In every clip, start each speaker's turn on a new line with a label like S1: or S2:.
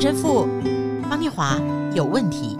S1: 陈神父方念华有问题。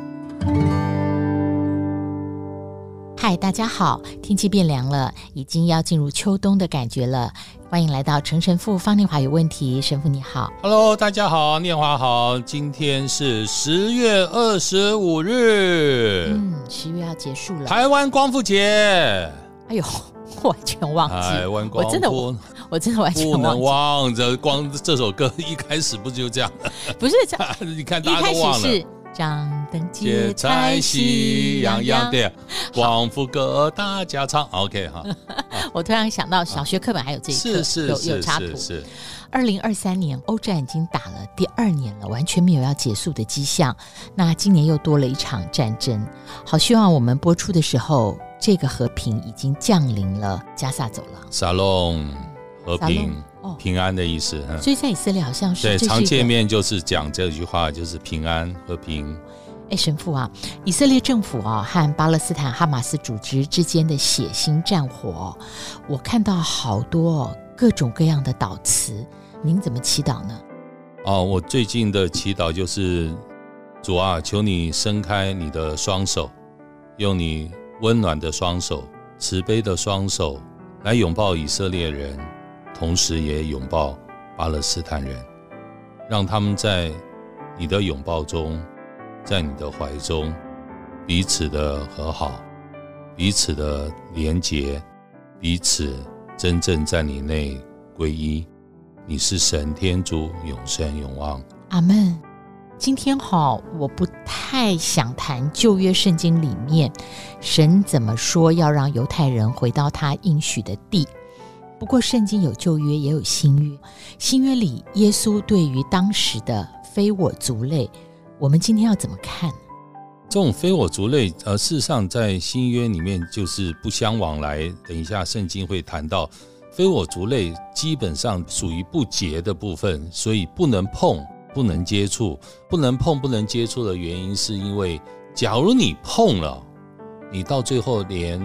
S1: 嗨，大家好，天气变凉了，已经要进入秋冬的感觉了。欢迎来到陈神父方念华有问题，神父你好
S2: ，Hello，大家好，念华好，今天是十月二十五日，
S1: 嗯，十月要结束了，
S2: 台湾光复节，
S1: 哎呦，完全忘记，
S2: 台湾光复，
S1: 我真的我，我真的完全忘，
S2: 不能忘着光这首歌一开始不就这样？
S1: 不是这样，
S2: 你看大家都忘了。
S1: 张灯结彩喜洋洋，
S2: 对，光复歌大家唱，OK 哈。
S1: 我突然想到，小学课本还有这一课，
S2: 是是是
S1: 有有插图。
S2: 是。
S1: 二零二三年，欧战已经打了第二年了，完全没有要结束的迹象。那今年又多了一场战争，好希望我们播出的时候，这个和平已经降临了加萨走廊。
S2: 沙龙和平。平安的意思，
S1: 所以在以色列好像是
S2: 对常见面就是讲这句话，就是平安和平。
S1: 哎，神父啊，以色列政府啊和巴勒斯坦哈马斯组织之间的血腥战火，我看到好多各种各样的祷词，您怎么祈祷呢？
S2: 哦，我最近的祈祷就是主啊，求你伸开你的双手，用你温暖的双手、慈悲的双手来拥抱以色列人。同时也拥抱巴勒斯坦人，让他们在你的拥抱中，在你的怀中，彼此的和好，彼此的连结，彼此真正在你内归一。你是神天主，永生永望。
S1: 阿门。今天好，我不太想谈旧约圣经里面神怎么说要让犹太人回到他应许的地。不过，圣经有旧约，也有新约。新约里，耶稣对于当时的非我族类，我们今天要怎么看？
S2: 这种非我族类，呃，事实上在新约里面就是不相往来。等一下，圣经会谈到非我族类基本上属于不洁的部分，所以不能碰、不能接触。不能碰、不能接触的原因，是因为假如你碰了，你到最后连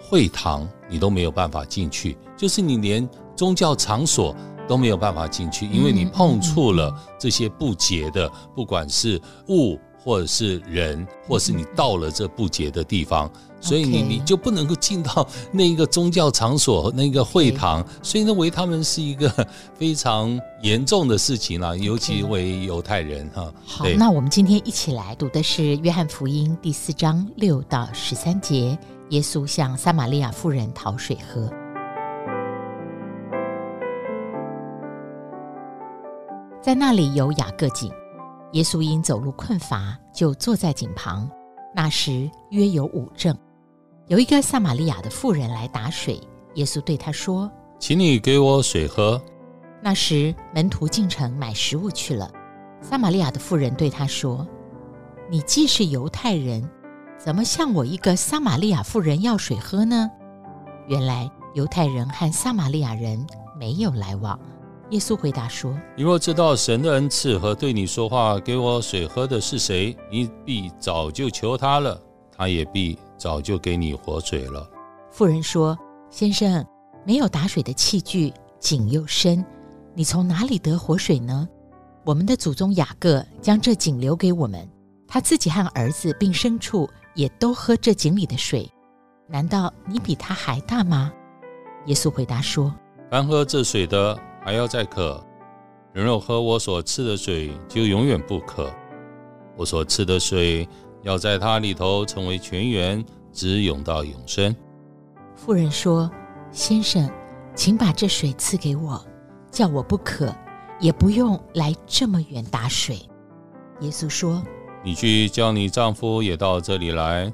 S2: 会堂你都没有办法进去。就是你连宗教场所都没有办法进去，因为你碰触了这些不洁的，不管是物或者是人，或是你到了这不洁的地方，所以你你就不能够进到那一个宗教场所那个会堂，所以认为他们是一个非常严重的事情啦，尤其为犹太人哈。
S1: 好，那我们今天一起来读的是约翰福音第四章六到十三节，耶稣向撒玛利亚妇人讨水喝。在那里有雅各井，耶稣因走路困乏，就坐在井旁。那时约有五正，有一个撒玛利亚的妇人来打水。耶稣对她说：“
S2: 请你给我水喝。”
S1: 那时门徒进城买食物去了。撒玛利亚的妇人对他说：“你既是犹太人，怎么向我一个撒玛利亚妇人要水喝呢？”原来犹太人和撒玛利亚人没有来往。耶稣回答说：“
S2: 你若知道神的恩赐和对你说话、给我水喝的是谁，你必早就求他了，他也必早就给你活水了。”
S1: 妇人说：“先生，没有打水的器具，井又深，你从哪里得活水呢？我们的祖宗雅各将这井留给我们，他自己和儿子并牲畜也都喝这井里的水。难道你比他还大吗？”耶稣回答说：“
S2: 凡喝这水的。”还要再渴，人若喝我所赐的水，就永远不渴。我所赐的水，要在他里头成为泉源，直涌到永生。
S1: 妇人说：“先生，请把这水赐给我，叫我不渴，也不用来这么远打水。”耶稣说：“
S2: 你去叫你丈夫也到这里来。”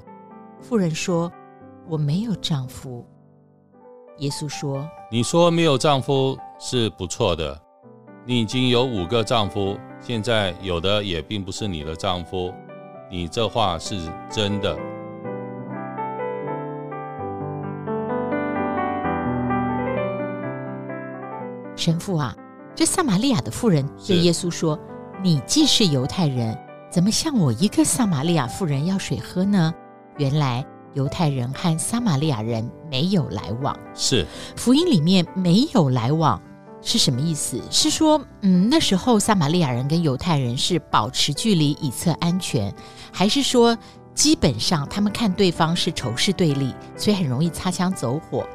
S1: 妇人说：“我没有丈夫。”耶稣说：“
S2: 你说没有丈夫。”是不错的，你已经有五个丈夫，现在有的也并不是你的丈夫，你这话是真的。
S1: 神父啊，这撒玛利亚的妇人对耶稣说：“你既是犹太人，怎么向我一个撒玛利亚妇人要水喝呢？”原来犹太人和撒玛利亚人没有来往。
S2: 是，
S1: 福音里面没有来往。是什么意思？是说，嗯，那时候撒玛利亚人跟犹太人是保持距离以测安全，还是说基本上他们看对方是仇视对立，所以很容易擦枪走火？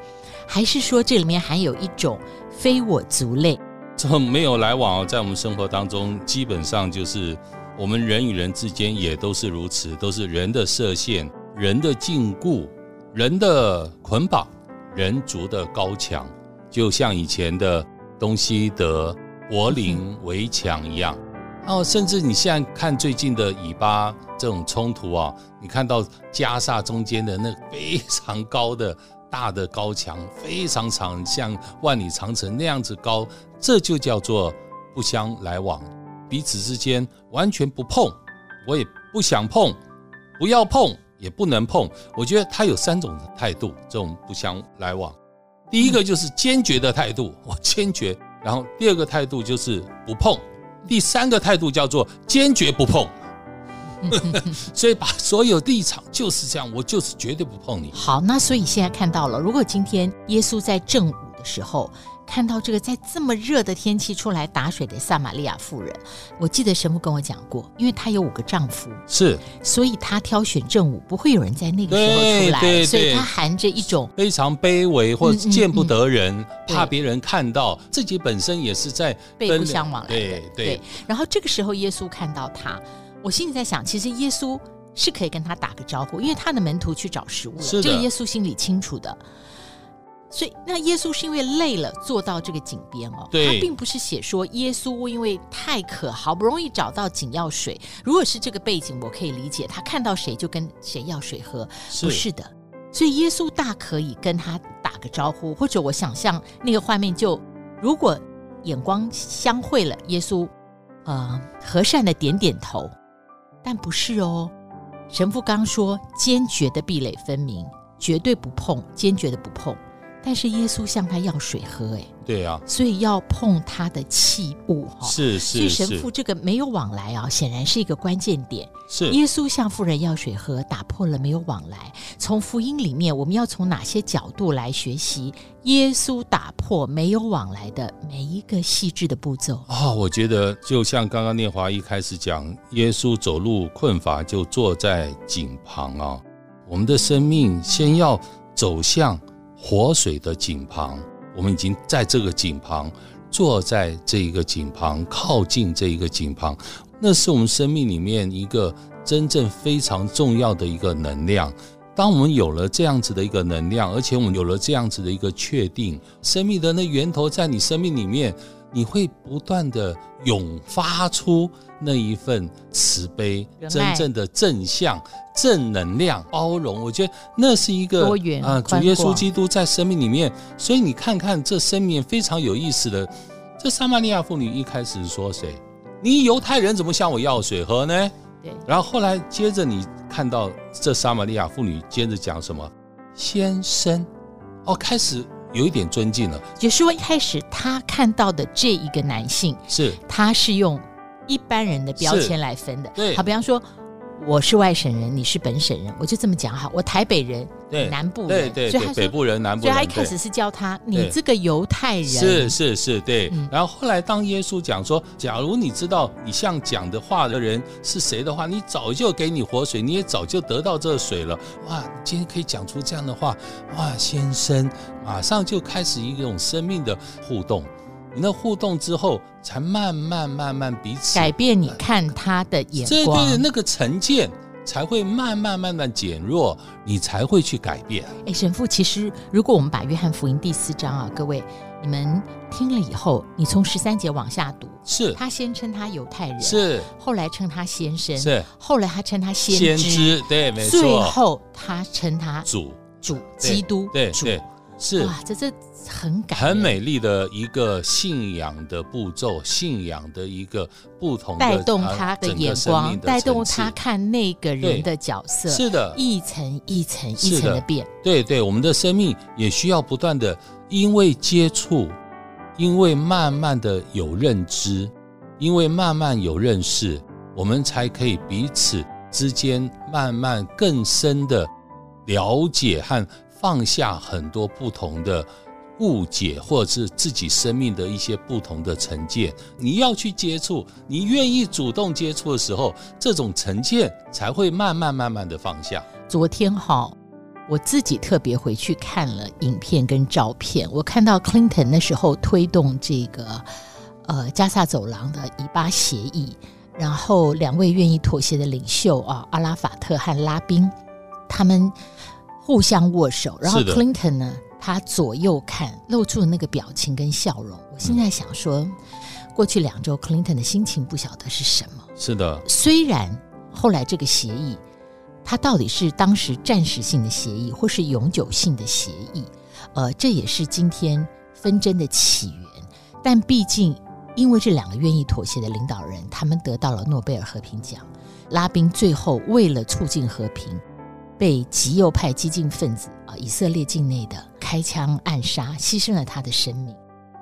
S1: 还是说这里面含有一种非我族类？
S2: 这没有来往，在我们生活当中，基本上就是我们人与人之间也都是如此，都是人的设限、人的禁锢、人的捆绑、人族的高墙，就像以前的。东西德柏林围墙一样，哦，甚至你现在看最近的以巴这种冲突啊，你看到加萨中间的那非常高的大的高墙，非常长，像万里长城那样子高，这就叫做不相来往，彼此之间完全不碰，我也不想碰，不要碰也不能碰。我觉得他有三种态度，这种不相来往。第一个就是坚决的态度，我坚决；然后第二个态度就是不碰；第三个态度叫做坚决不碰。所以把所有立场就是这样，我就是绝对不碰你。
S1: 好，那所以现在看到了，如果今天耶稣在正午的时候。看到这个在这么热的天气出来打水的撒玛利亚妇人，我记得神父跟我讲过，因为她有五个丈夫，
S2: 是，
S1: 所以她挑选正午，不会有人在那个时候出来，所以她含着一种
S2: 非常卑微或者见不得人，嗯嗯嗯、怕别人看到自己本身也是在
S1: 被不相往来的，
S2: 对对，
S1: 对。然后这个时候耶稣看到她，我心里在想，其实耶稣是可以跟他打个招呼，因为他的门徒去找食物了，这个耶稣心里清楚的。所以，那耶稣是因为累了，坐到这个井边哦。
S2: 对。
S1: 他并不是写说耶稣因为太渴，好不容易找到井要水。如果是这个背景，我可以理解，他看到谁就跟谁要水喝。
S2: 是。
S1: 不是的，所以耶稣大可以跟他打个招呼，或者我想象那个画面就，如果眼光相会了，耶稣呃和善的点点头，但不是哦。神父刚说坚决的壁垒分明，绝对不碰，坚决的不碰。但是耶稣向他要水喝，哎，
S2: 对啊，
S1: 所以要碰他的器物，哈，
S2: 是是。
S1: 所以神父这个没有往来啊，显然是一个关键点。
S2: 是
S1: 耶稣向妇人要水喝，打破了没有往来。从福音里面，我们要从哪些角度来学习耶稣打破没有往来的每一个细致的步骤？
S2: 啊、哦，我觉得就像刚刚念华一开始讲，耶稣走路困乏，就坐在井旁啊。我们的生命先要走向。活水的井旁，我们已经在这个井旁，坐在这一个井旁，靠近这一个井旁，那是我们生命里面一个真正非常重要的一个能量。当我们有了这样子的一个能量，而且我们有了这样子的一个确定，生命的那源头在你生命里面，你会不断的涌发出。那一份慈悲，真正的正向、正能量、包容，我觉得那是一个啊，主耶稣基督在生命里面。所以你看看这生命非常有意思的，这撒玛利亚妇女一开始说谁？你犹太人怎么向我要水喝呢？
S1: 对。
S2: 然后后来接着你看到这撒玛利亚妇女接着讲什么？先生，哦，开始有一点尊敬了。
S1: 就是说一开始他看到的这一个男性
S2: 是，
S1: 他是用。一般人的标签来分的，
S2: 对，
S1: 好，比方说我是外省人，你是本省人，我就这么讲哈，我台北人，
S2: 对，
S1: 南部人，
S2: 对对，对北部人，南部人，
S1: 所以他一开始是叫他你这个犹太人，
S2: 是是是，对、嗯。然后后来当耶稣讲说，假如你知道你像讲的话的人是谁的话，你早就给你活水，你也早就得到这水了。哇，今天可以讲出这样的话，哇，先生，马上就开始一种生命的互动。你那互动之后，才慢慢慢慢彼此
S1: 改变。你看他的眼光，
S2: 对对对，那个成见才会慢慢慢慢减弱，你才会去改变。
S1: 哎，神父，其实如果我们把约翰福音第四章啊，各位你们听了以后，你从十三节往下读，
S2: 是。
S1: 他先称他犹太人，
S2: 是。
S1: 后来称他先生，
S2: 是。
S1: 后来他称他先
S2: 知，对，没错，
S1: 最后他称他
S2: 主
S1: 主基督，
S2: 对，
S1: 主
S2: 对，是
S1: 哇，这这。很感
S2: 很美丽的一个信仰的步骤，信仰的一个不同的
S1: 带动他的眼光，带动他看那个人的角色，
S2: 是的，
S1: 一层一层一层的变。
S2: 对对，我们的生命也需要不断的，因为接触，因为慢慢的有认知，因为慢慢有认识，我们才可以彼此之间慢慢更深的了解和放下很多不同的。误解，或者是自己生命的一些不同的成见，你要去接触，你愿意主动接触的时候，这种成见才会慢慢慢慢的放下。
S1: 昨天哈，我自己特别回去看了影片跟照片，我看到 Clinton 那时候推动这个呃加萨走廊的以巴协议，然后两位愿意妥协的领袖啊，阿拉法特和拉宾，他们互相握手，然后 Clinton 呢。他左右看，露出了那个表情跟笑容。我现在想说，嗯、过去两周，Clinton 的心情不晓得是什么。
S2: 是的，
S1: 虽然后来这个协议，它到底是当时暂时性的协议，或是永久性的协议，呃，这也是今天纷争的起源。但毕竟，因为这两个愿意妥协的领导人，他们得到了诺贝尔和平奖。拉宾最后为了促进和平，被极右派激进分子啊，以色列境内的开枪暗杀，牺牲了他的生命。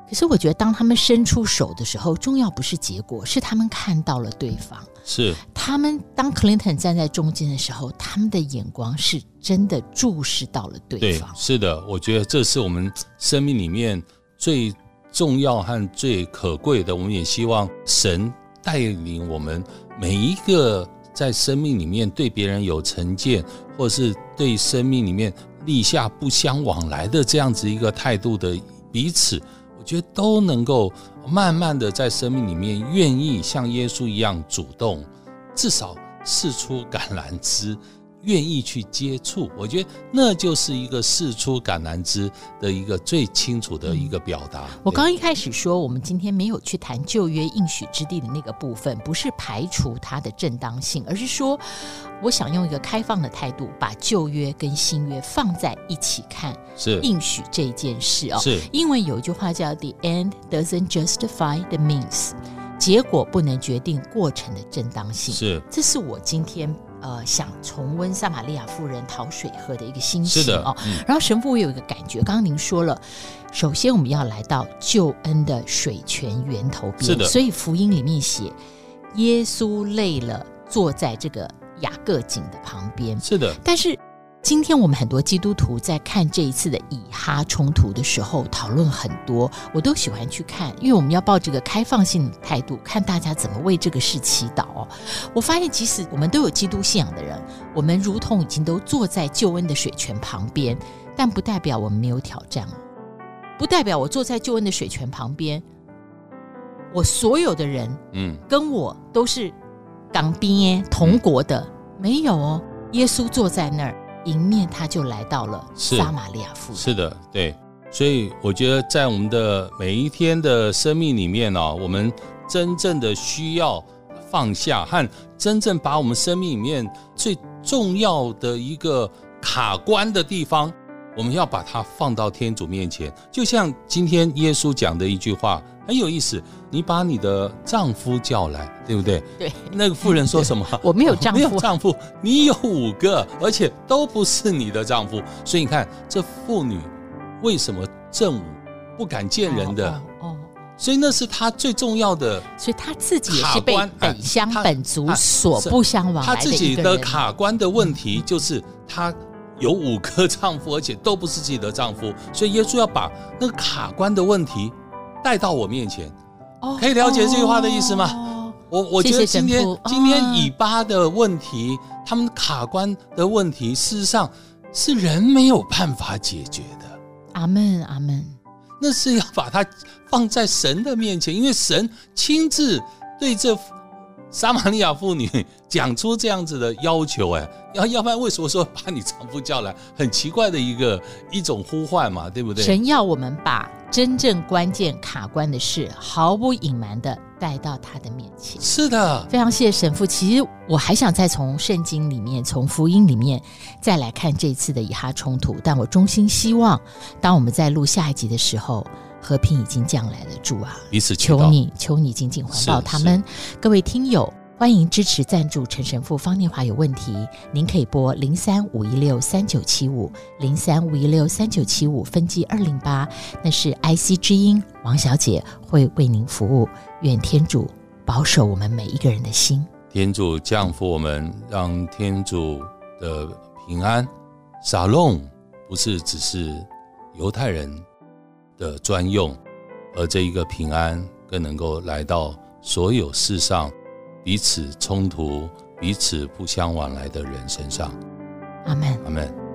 S1: 可是我觉得，当他们伸出手的时候，重要不是结果，是他们看到了对方。
S2: 是
S1: 他们当 Clinton 站在中间的时候，他们的眼光是真的注视到了对方。
S2: 对，是的，我觉得这是我们生命里面最重要和最可贵的。我们也希望神带领我们每一个。在生命里面对别人有成见，或是对生命里面立下不相往来的这样子一个态度的彼此，我觉得都能够慢慢的在生命里面愿意像耶稣一样主动，至少试出橄榄枝。愿意去接触，我觉得那就是一个事出橄榄枝的一个最清楚的一个表达。
S1: 嗯、我刚一开始说，我们今天没有去谈旧约应许之地的那个部分，不是排除它的正当性，而是说，我想用一个开放的态度，把旧约跟新约放在一起看。
S2: 是
S1: 应许这件事哦，
S2: 是
S1: 因为有一句话叫 “The end doesn't justify the means”，结果不能决定过程的正当性。
S2: 是，
S1: 这是我今天。呃，想重温撒玛利亚妇人讨水喝的一个心情哦。嗯、然后神父，我有一个感觉，刚刚您说了，首先我们要来到救恩的水泉源头边。
S2: 是的。
S1: 所以福音里面写，耶稣累了，坐在这个雅各井的旁边。
S2: 是的。
S1: 但是。今天我们很多基督徒在看这一次的以哈冲突的时候，讨论很多，我都喜欢去看，因为我们要抱这个开放性的态度，看大家怎么为这个事祈祷哦。我发现，即使我们都有基督信仰的人，我们如同已经都坐在救恩的水泉旁边，但不代表我们没有挑战哦，不代表我坐在救恩的水泉旁边，我所有的人，嗯，跟我都是港边同国的，嗯、没有哦。耶稣坐在那儿。迎面他就来到了撒玛利亚妇人。
S2: 是的，对，所以我觉得在我们的每一天的生命里面呢，我们真正的需要放下和真正把我们生命里面最重要的一个卡关的地方，我们要把它放到天主面前。就像今天耶稣讲的一句话。很有意思，你把你的丈夫叫来，对不对？
S1: 对。
S2: 那个妇人说什么？
S1: 我没有丈夫，
S2: 没有丈夫。你有五个，而且都不是你的丈夫。所以你看，这妇女为什么正午不敢见人的？哦，哦，哦。所以那是她最重要的。
S1: 所以她自己也是被本乡本族所不相往来的。
S2: 她自己的卡关的问题就是她有五个丈夫，而且都不是自己的丈夫。所以耶稣要把那个卡关的问题。带到我面前，可以了解这句话的意思吗？哦、我我觉得今天今天以巴的问题，哦、他们卡关的问题，事实上是人没有办法解决的。
S1: 阿门，阿门。
S2: 那是要把它放在神的面前，因为神亲自对这撒玛利亚妇女讲出这样子的要求。哎，要要不然为什么说把你丈夫叫来？很奇怪的一个一种呼唤嘛，对不对？
S1: 神要我们把。真正关键卡关的事，毫不隐瞒的带到他的面前。
S2: 是的，
S1: 非常谢谢神父。其实我还想再从圣经里面、从福音里面再来看这次的以哈冲突，但我衷心希望，当我们在录下一集的时候，和平已经降来了。主啊，
S2: 彼此
S1: 求你，求你紧紧环抱他们。各位听友。欢迎支持赞助陈神父方念华有问题，您可以拨零三五一六三九七五零三五一六三九七五分机二零八，那是 IC 之音王小姐会为您服务。愿天主保守我们每一个人的心，
S2: 天主降福我们，让天主的平安。沙龙不是只是犹太人的专用，而这一个平安更能够来到所有世上彼此冲突、彼此不相往来的人身上。
S1: 阿门。
S2: 阿门。